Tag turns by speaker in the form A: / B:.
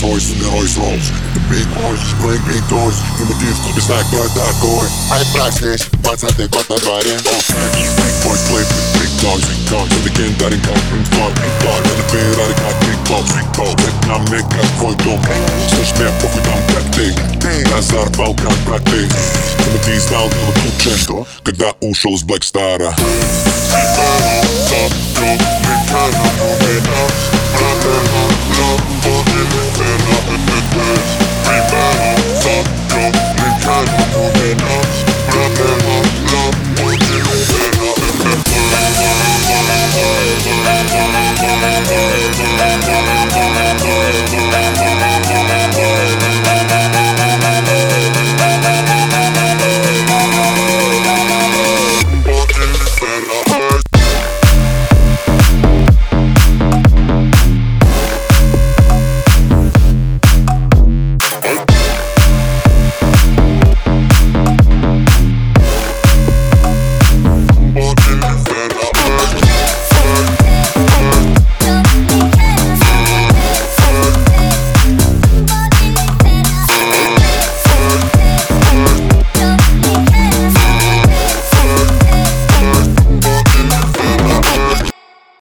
A: Выбрать себе Rolls-Royce или Rolls-Royce Big boys, bring big toys Примитив, кто не знает, кто я такой Ай, брат, здесь, двадцатый год на дворе Big boys, clip, big toys, big toys Легендарен, как Pink Floyd, Pink Floyd Это Феррари, как Big Boss, Big Boss Это нам не как твой дом Слышь, мне похуй там, как ты Назар, Балкан, брат, ты Тимати знал, дело лучше Что? Когда ушел с Black Star